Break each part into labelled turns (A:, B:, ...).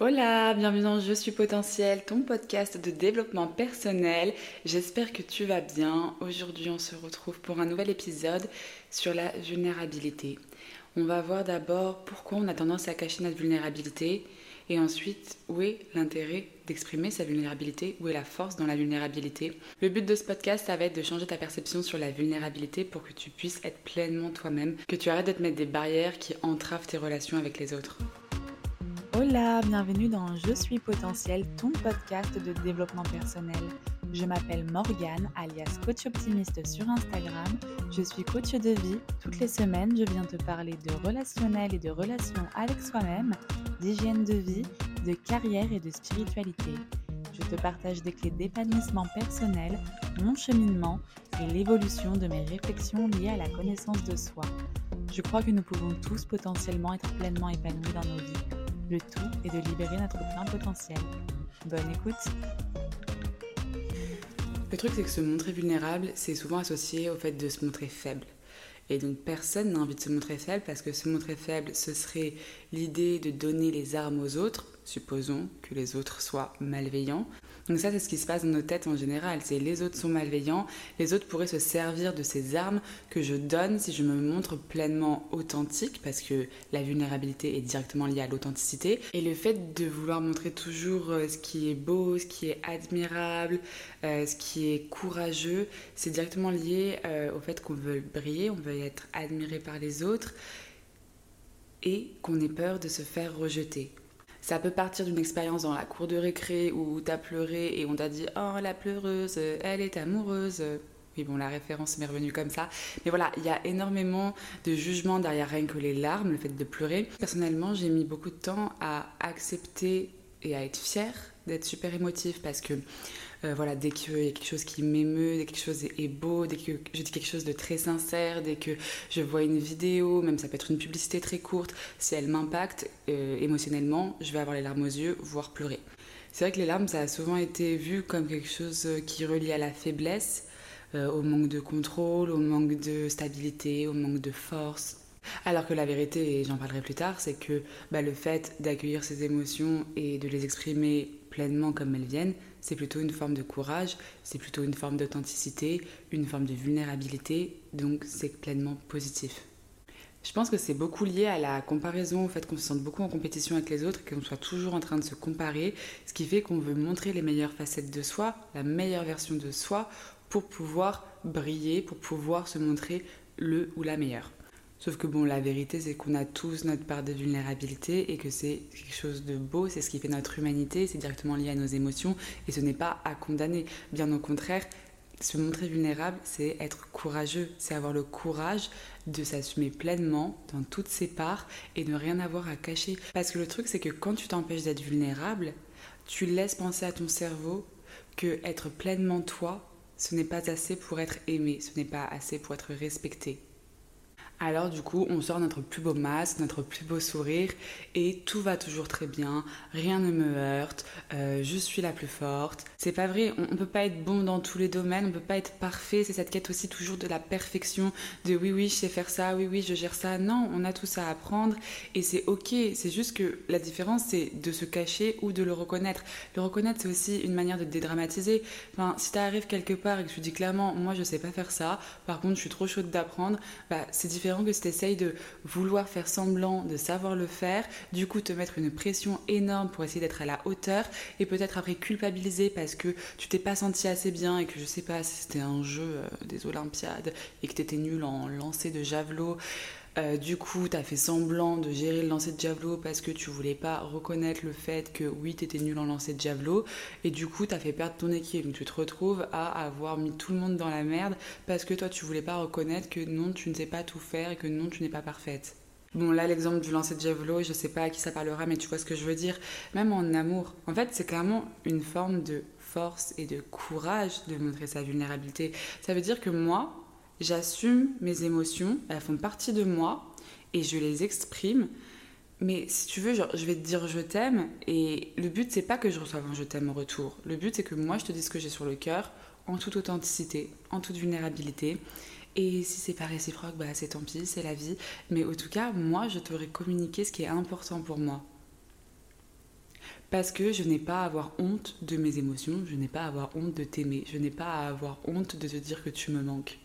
A: Hola, bienvenue dans Je suis potentiel, ton podcast de développement personnel. J'espère que tu vas bien. Aujourd'hui, on se retrouve pour un nouvel épisode sur la vulnérabilité. On va voir d'abord pourquoi on a tendance à cacher notre vulnérabilité et ensuite où est l'intérêt d'exprimer sa vulnérabilité, où est la force dans la vulnérabilité. Le but de ce podcast, va être de changer ta perception sur la vulnérabilité pour que tu puisses être pleinement toi-même, que tu arrêtes de te mettre des barrières qui entravent tes relations avec les autres.
B: Hola, bienvenue dans Je suis potentiel, ton podcast de développement personnel. Je m'appelle Morgane, alias coach optimiste sur Instagram. Je suis coach de vie. Toutes les semaines, je viens te parler de relationnel et de relations avec soi-même, d'hygiène de vie, de carrière et de spiritualité. Je te partage des clés d'épanouissement personnel, mon cheminement et l'évolution de mes réflexions liées à la connaissance de soi. Je crois que nous pouvons tous potentiellement être pleinement épanouis dans nos vies le tout est de libérer notre plein potentiel. Bonne écoute
A: Le truc, c'est que se montrer vulnérable, c'est souvent associé au fait de se montrer faible. Et donc personne n'a envie de se montrer faible parce que se montrer faible, ce serait l'idée de donner les armes aux autres, supposons que les autres soient malveillants, donc ça, c'est ce qui se passe dans nos têtes en général. C'est les autres sont malveillants, les autres pourraient se servir de ces armes que je donne si je me montre pleinement authentique, parce que la vulnérabilité est directement liée à l'authenticité. Et le fait de vouloir montrer toujours euh, ce qui est beau, ce qui est admirable, euh, ce qui est courageux, c'est directement lié euh, au fait qu'on veut briller, on veut être admiré par les autres et qu'on ait peur de se faire rejeter. Ça peut partir d'une expérience dans la cour de récré où t'as pleuré et on t'a dit Oh, la pleureuse, elle est amoureuse. Oui, bon, la référence m'est revenue comme ça. Mais voilà, il y a énormément de jugements derrière rien que les larmes, le fait de pleurer. Personnellement, j'ai mis beaucoup de temps à accepter et à être fière d'être super émotive parce que euh, voilà, dès qu'il y a quelque chose qui m'émeut, dès que quelque chose est beau, dès que je dis quelque chose de très sincère, dès que je vois une vidéo, même ça peut être une publicité très courte, si elle m'impacte euh, émotionnellement, je vais avoir les larmes aux yeux, voire pleurer. C'est vrai que les larmes, ça a souvent été vu comme quelque chose qui relie à la faiblesse, euh, au manque de contrôle, au manque de stabilité, au manque de force. Alors que la vérité, et j'en parlerai plus tard, c'est que bah, le fait d'accueillir ses émotions et de les exprimer pleinement comme elles viennent, c'est plutôt une forme de courage, c'est plutôt une forme d'authenticité, une forme de vulnérabilité, donc c'est pleinement positif. Je pense que c'est beaucoup lié à la comparaison, au fait qu'on se sente beaucoup en compétition avec les autres qu'on soit toujours en train de se comparer, ce qui fait qu'on veut montrer les meilleures facettes de soi, la meilleure version de soi, pour pouvoir briller, pour pouvoir se montrer le ou la meilleure. Sauf que bon, la vérité, c'est qu'on a tous notre part de vulnérabilité et que c'est quelque chose de beau, c'est ce qui fait notre humanité, c'est directement lié à nos émotions et ce n'est pas à condamner. Bien au contraire, se montrer vulnérable, c'est être courageux, c'est avoir le courage de s'assumer pleinement dans toutes ses parts et ne rien avoir à cacher. Parce que le truc, c'est que quand tu t'empêches d'être vulnérable, tu laisses penser à ton cerveau que être pleinement toi, ce n'est pas assez pour être aimé, ce n'est pas assez pour être respecté. Alors du coup, on sort notre plus beau masque, notre plus beau sourire et tout va toujours très bien, rien ne me heurte, euh, je suis la plus forte. C'est pas vrai, on, ne peut pas être bon dans tous les domaines, on peut pas être parfait, c'est cette quête aussi toujours de la perfection, de oui oui je sais faire ça, oui oui je gère ça. Non, on a tout ça à apprendre et c'est ok, c'est juste que la différence c'est de se cacher ou de le reconnaître. Le reconnaître c'est aussi une manière de dédramatiser. Enfin, si t'arrives quelque part et que tu dis clairement moi je sais pas faire ça, par contre je suis trop chaude d'apprendre, bah c'est différent que si tu essayes de vouloir faire semblant de savoir le faire, du coup te mettre une pression énorme pour essayer d'être à la hauteur et peut-être après culpabiliser parce que tu t'es pas senti assez bien et que je sais pas si c'était un jeu euh, des Olympiades et que tu étais nul en lancer de javelot. Euh, du coup, tu as fait semblant de gérer le lancer de javelot parce que tu voulais pas reconnaître le fait que oui, tu étais nul en lancer de javelot. Et du coup, tu as fait perdre ton équipe. Tu te retrouves à avoir mis tout le monde dans la merde parce que toi, tu voulais pas reconnaître que non, tu ne sais pas tout faire et que non, tu n'es pas parfaite. Bon, là, l'exemple du lancer de javelot, je sais pas à qui ça parlera, mais tu vois ce que je veux dire. Même en amour. En fait, c'est clairement une forme de force et de courage de montrer sa vulnérabilité. Ça veut dire que moi, J'assume mes émotions, elles font partie de moi et je les exprime. Mais si tu veux, je vais te dire je t'aime et le but c'est pas que je reçoive un je t'aime en retour. Le but c'est que moi je te dise ce que j'ai sur le cœur en toute authenticité, en toute vulnérabilité. Et si c'est pas réciproque, bah c'est tant pis, c'est la vie. Mais en tout cas, moi je t'aurais communiqué ce qui est important pour moi. Parce que je n'ai pas à avoir honte de mes émotions, je n'ai pas à avoir honte de t'aimer, je n'ai pas à avoir honte de te dire que tu me manques.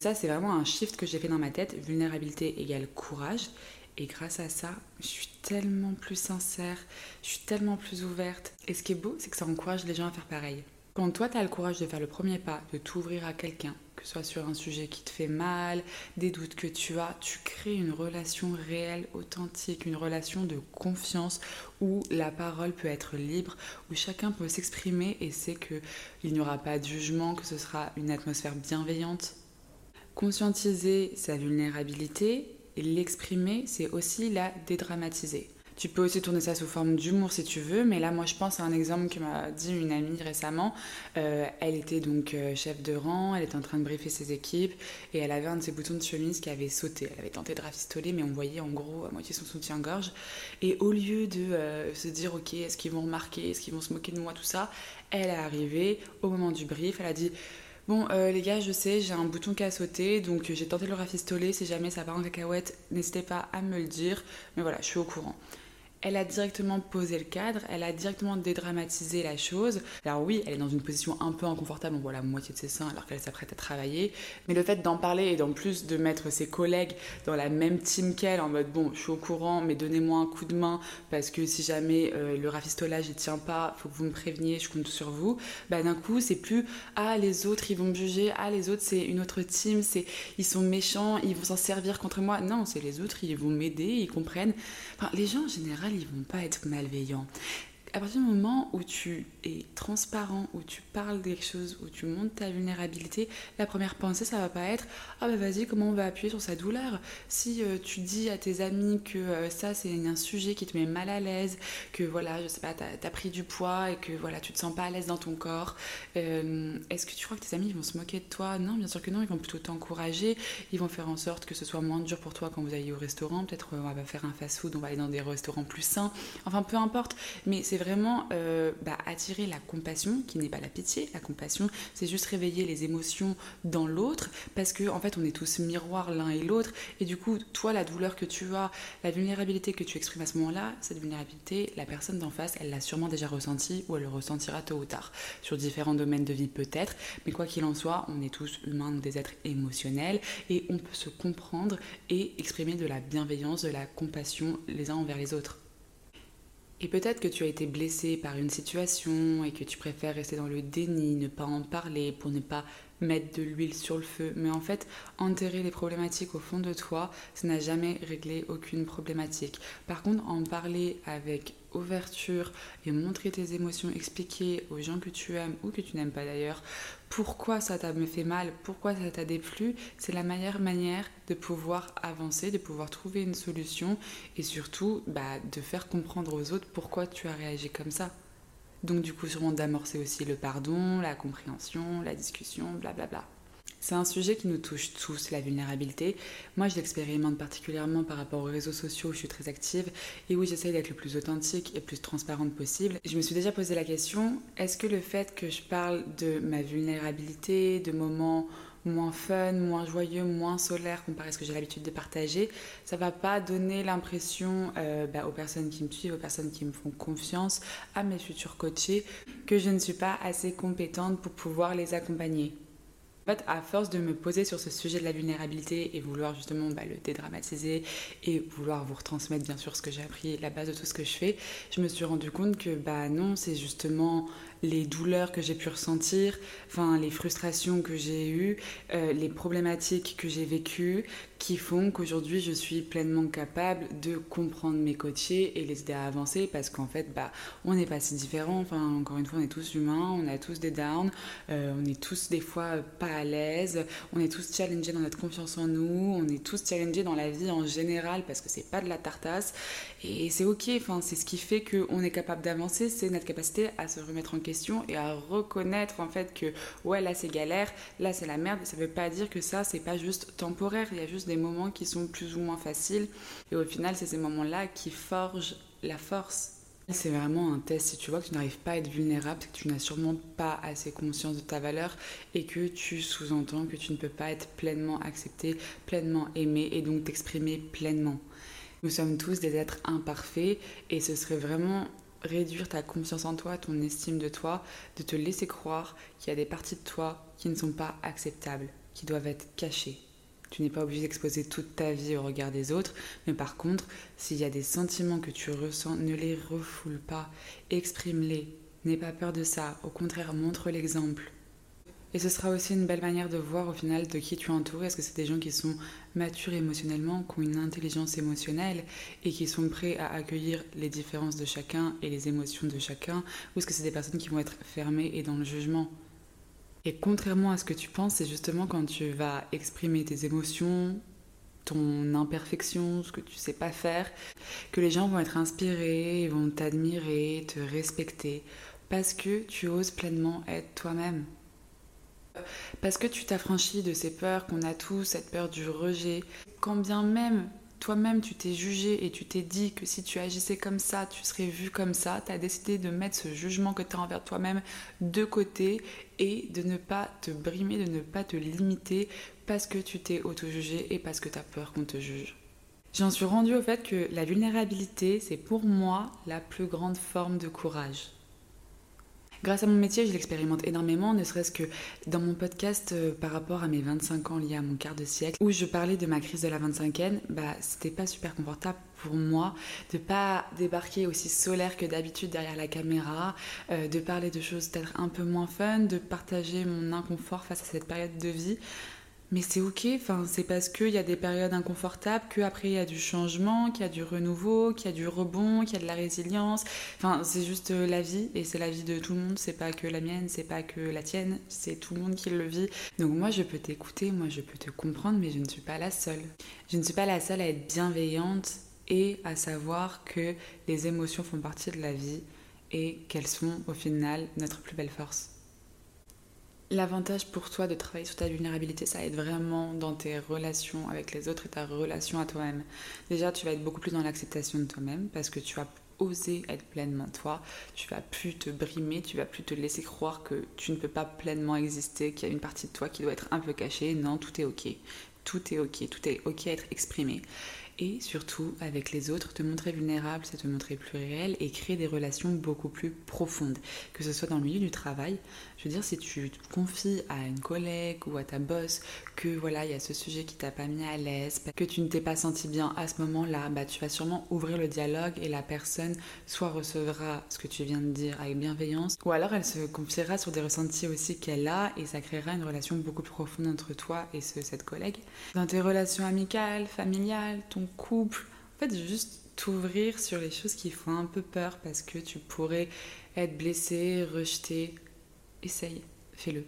A: Ça, c'est vraiment un shift que j'ai fait dans ma tête. Vulnérabilité égale courage. Et grâce à ça, je suis tellement plus sincère, je suis tellement plus ouverte. Et ce qui est beau, c'est que ça encourage les gens à faire pareil. Quand toi, tu as le courage de faire le premier pas, de t'ouvrir à quelqu'un, que ce soit sur un sujet qui te fait mal, des doutes que tu as, tu crées une relation réelle, authentique, une relation de confiance où la parole peut être libre, où chacun peut s'exprimer et c'est qu'il n'y aura pas de jugement, que ce sera une atmosphère bienveillante. Conscientiser sa vulnérabilité et l'exprimer, c'est aussi la dédramatiser. Tu peux aussi tourner ça sous forme d'humour si tu veux, mais là, moi, je pense à un exemple que m'a dit une amie récemment. Euh, elle était donc euh, chef de rang, elle était en train de briefer ses équipes et elle avait un de ses boutons de chemise qui avait sauté. Elle avait tenté de rafistoler, mais on voyait en gros à moitié son soutien-gorge. Et au lieu de euh, se dire, ok, est-ce qu'ils vont remarquer, est-ce qu'ils vont se moquer de moi, tout ça, elle est arrivée au moment du brief, elle a dit Bon, euh, les gars, je sais, j'ai un bouton qui a sauté, donc j'ai tenté de le rafistoler. Si jamais ça part en cacahuète, n'hésitez pas à me le dire. Mais voilà, je suis au courant elle a directement posé le cadre, elle a directement dédramatisé la chose. Alors oui, elle est dans une position un peu inconfortable, on voit la moitié de ses seins alors qu'elle s'apprête à travailler. Mais le fait d'en parler et d'en plus de mettre ses collègues dans la même team qu'elle, en mode bon, je suis au courant, mais donnez-moi un coup de main parce que si jamais euh, le rafistolage il tient pas, faut que vous me préveniez, je compte sur vous. Bah d'un coup, c'est plus ah les autres ils vont me juger, ah les autres c'est une autre team, c'est ils sont méchants, ils vont s'en servir contre moi. Non, c'est les autres, ils vont m'aider, ils comprennent. Enfin, les gens en général ils vont pas être malveillants à partir du moment où tu es transparent, où tu parles des choses, où tu montes ta vulnérabilité, la première pensée, ça va pas être Ah bah vas-y, comment on va appuyer sur sa douleur? Si euh, tu dis à tes amis que euh, ça c'est un sujet qui te met mal à l'aise, que voilà, je sais pas, t'as as pris du poids et que voilà, tu te sens pas à l'aise dans ton corps, euh, est-ce que tu crois que tes amis vont se moquer de toi? Non, bien sûr que non, ils vont plutôt t'encourager, ils vont faire en sorte que ce soit moins dur pour toi quand vous allez au restaurant, peut-être on va faire un fast-food, on va aller dans des restaurants plus sains, enfin peu importe, mais c'est vraiment euh, bah, attirer la compassion, qui n'est pas la pitié. La compassion, c'est juste réveiller les émotions dans l'autre, parce que en fait, on est tous miroirs l'un et l'autre. Et du coup, toi, la douleur que tu as, la vulnérabilité que tu exprimes à ce moment-là, cette vulnérabilité, la personne d'en face, elle l'a sûrement déjà ressentie ou elle le ressentira tôt ou tard, sur différents domaines de vie peut-être. Mais quoi qu'il en soit, on est tous humains, des êtres émotionnels, et on peut se comprendre et exprimer de la bienveillance, de la compassion les uns envers les autres. Et peut-être que tu as été blessé par une situation et que tu préfères rester dans le déni, ne pas en parler pour ne pas mettre de l'huile sur le feu. Mais en fait, enterrer les problématiques au fond de toi, ça n'a jamais réglé aucune problématique. Par contre, en parler avec ouverture et montrer tes émotions, expliquer aux gens que tu aimes ou que tu n'aimes pas d'ailleurs pourquoi ça t'a fait mal, pourquoi ça t'a déplu, c'est la meilleure manière de pouvoir avancer, de pouvoir trouver une solution et surtout bah, de faire comprendre aux autres pourquoi tu as réagi comme ça. Donc du coup sûrement d'amorcer aussi le pardon, la compréhension, la discussion, blablabla. Bla bla. C'est un sujet qui nous touche tous, la vulnérabilité. Moi, je l'expérimente particulièrement par rapport aux réseaux sociaux où je suis très active et où j'essaye d'être le plus authentique et le plus transparente possible. Je me suis déjà posé la question, est-ce que le fait que je parle de ma vulnérabilité, de moments moins fun, moins joyeux, moins solaire comparé à ce que j'ai l'habitude de partager, ça va pas donner l'impression euh, bah, aux personnes qui me suivent, aux personnes qui me font confiance, à mes futurs coachés, que je ne suis pas assez compétente pour pouvoir les accompagner. En fait, à force de me poser sur ce sujet de la vulnérabilité et vouloir justement bah, le dédramatiser et vouloir vous retransmettre bien sûr ce que j'ai appris, la base de tout ce que je fais, je me suis rendu compte que bah non, c'est justement les douleurs que j'ai pu ressentir, enfin les frustrations que j'ai eues, euh, les problématiques que j'ai vécues, qui font qu'aujourd'hui je suis pleinement capable de comprendre mes coachés et les aider à avancer parce qu'en fait bah on n'est pas si différents. Enfin encore une fois on est tous humains on a tous des downs euh, on est tous des fois pas à l'aise on est tous challengés dans notre confiance en nous on est tous challengés dans la vie en général parce que c'est pas de la tartasse. Et c'est ok enfin c'est ce qui fait qu'on est capable d'avancer c'est notre capacité à se remettre en question et à reconnaître en fait que ouais là c'est galère là c'est la merde ça veut pas dire que ça c'est pas juste temporaire il y a juste des moments qui sont plus ou moins faciles. Et au final, c'est ces moments-là qui forgent la force. C'est vraiment un test. Si tu vois que tu n'arrives pas à être vulnérable, c'est que tu n'as sûrement pas assez conscience de ta valeur et que tu sous-entends que tu ne peux pas être pleinement accepté, pleinement aimé et donc t'exprimer pleinement. Nous sommes tous des êtres imparfaits et ce serait vraiment réduire ta confiance en toi, ton estime de toi, de te laisser croire qu'il y a des parties de toi qui ne sont pas acceptables, qui doivent être cachées. Tu n'es pas obligé d'exposer toute ta vie au regard des autres, mais par contre, s'il y a des sentiments que tu ressens, ne les refoule pas, exprime-les. N'aie pas peur de ça, au contraire, montre l'exemple. Et ce sera aussi une belle manière de voir au final de qui tu es entouré. Est-ce que c'est des gens qui sont matures émotionnellement, qui ont une intelligence émotionnelle et qui sont prêts à accueillir les différences de chacun et les émotions de chacun? Ou est-ce que c'est des personnes qui vont être fermées et dans le jugement? Et contrairement à ce que tu penses, c'est justement quand tu vas exprimer tes émotions, ton imperfection, ce que tu sais pas faire, que les gens vont être inspirés, vont t'admirer, te respecter, parce que tu oses pleinement être toi-même. Parce que tu t'affranchis de ces peurs qu'on a tous, cette peur du rejet. Quand bien même toi-même tu t'es jugé et tu t'es dit que si tu agissais comme ça, tu serais vu comme ça, tu as décidé de mettre ce jugement que tu as envers toi-même de côté et de ne pas te brimer, de ne pas te limiter parce que tu t'es auto-jugé et parce que tu as peur qu'on te juge. J'en suis rendue au fait que la vulnérabilité, c'est pour moi la plus grande forme de courage. Grâce à mon métier, je l'expérimente énormément, ne serait-ce que dans mon podcast euh, par rapport à mes 25 ans liés à mon quart de siècle, où je parlais de ma crise de la 25e, bah c'était pas super confortable pour moi de pas débarquer aussi solaire que d'habitude derrière la caméra, euh, de parler de choses peut-être un peu moins fun, de partager mon inconfort face à cette période de vie. Mais c'est ok, enfin, c'est parce qu'il y a des périodes inconfortables qu'après il y a du changement, qu'il y a du renouveau, qu'il y a du rebond, qu'il y a de la résilience. Enfin, c'est juste euh, la vie et c'est la vie de tout le monde, c'est pas que la mienne, c'est pas que la tienne, c'est tout le monde qui le vit. Donc moi je peux t'écouter, moi je peux te comprendre, mais je ne suis pas la seule. Je ne suis pas la seule à être bienveillante et à savoir que les émotions font partie de la vie et qu'elles sont au final notre plus belle force. L'avantage pour toi de travailler sur ta vulnérabilité, ça aide vraiment dans tes relations avec les autres et ta relation à toi-même. Déjà, tu vas être beaucoup plus dans l'acceptation de toi-même parce que tu vas oser être pleinement toi, tu vas plus te brimer, tu vas plus te laisser croire que tu ne peux pas pleinement exister, qu'il y a une partie de toi qui doit être un peu cachée. Non, tout est ok. Tout est ok, tout est ok à être exprimé. Et surtout, avec les autres, te montrer vulnérable, c'est te montrer plus réel et créer des relations beaucoup plus profondes. Que ce soit dans le milieu du travail, je veux dire, si tu confies à une collègue ou à ta boss que voilà, il y a ce sujet qui t'a pas mis à l'aise, que tu ne t'es pas senti bien à ce moment-là, bah, tu vas sûrement ouvrir le dialogue et la personne soit recevra ce que tu viens de dire avec bienveillance, ou alors elle se confiera sur des ressentis aussi qu'elle a et ça créera une relation beaucoup plus profonde entre toi et cette collègue. Dans tes relations amicales, familiales, ton couple. En fait, juste t'ouvrir sur les choses qui font un peu peur parce que tu pourrais être blessé, rejeté. Essaye, fais-le.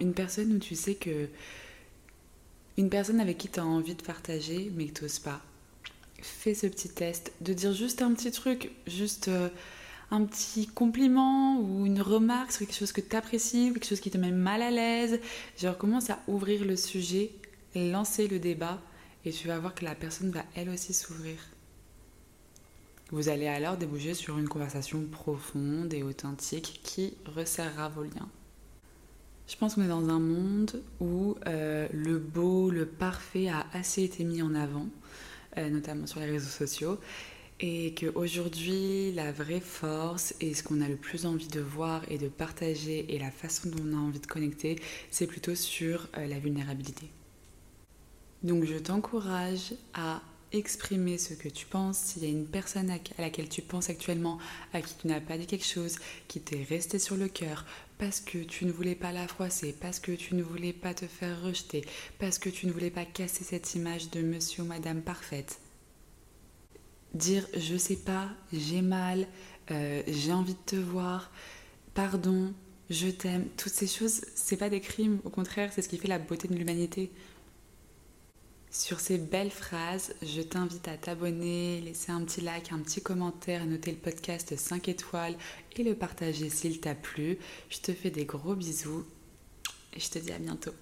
A: Une personne où tu sais que. Une personne avec qui tu as envie de partager mais que tu pas. Fais ce petit test de dire juste un petit truc, juste euh, un petit compliment ou une remarque sur quelque chose que tu apprécies quelque chose qui te met mal à l'aise. Genre, commence à ouvrir le sujet, lancer le débat et tu vas voir que la personne va elle aussi s'ouvrir. Vous allez alors déboucher sur une conversation profonde et authentique qui resserrera vos liens. Je pense qu'on est dans un monde où euh, le beau, le parfait a assez été mis en avant, euh, notamment sur les réseaux sociaux, et qu'aujourd'hui, la vraie force et ce qu'on a le plus envie de voir et de partager et la façon dont on a envie de connecter, c'est plutôt sur euh, la vulnérabilité. Donc je t'encourage à exprimer ce que tu penses. S'il y a une personne à laquelle tu penses actuellement, à qui tu n'as pas dit quelque chose, qui t'est resté sur le cœur, parce que tu ne voulais pas la froisser, parce que tu ne voulais pas te faire rejeter, parce que tu ne voulais pas casser cette image de monsieur ou madame parfaite. Dire je sais pas, j'ai mal, euh, j'ai envie de te voir, pardon, je t'aime, toutes ces choses, c'est pas des crimes, au contraire, c'est ce qui fait la beauté de l'humanité. Sur ces belles phrases, je t'invite à t'abonner, laisser un petit like, un petit commentaire, noter le podcast 5 étoiles et le partager s'il t'a plu. Je te fais des gros bisous et je te dis à bientôt.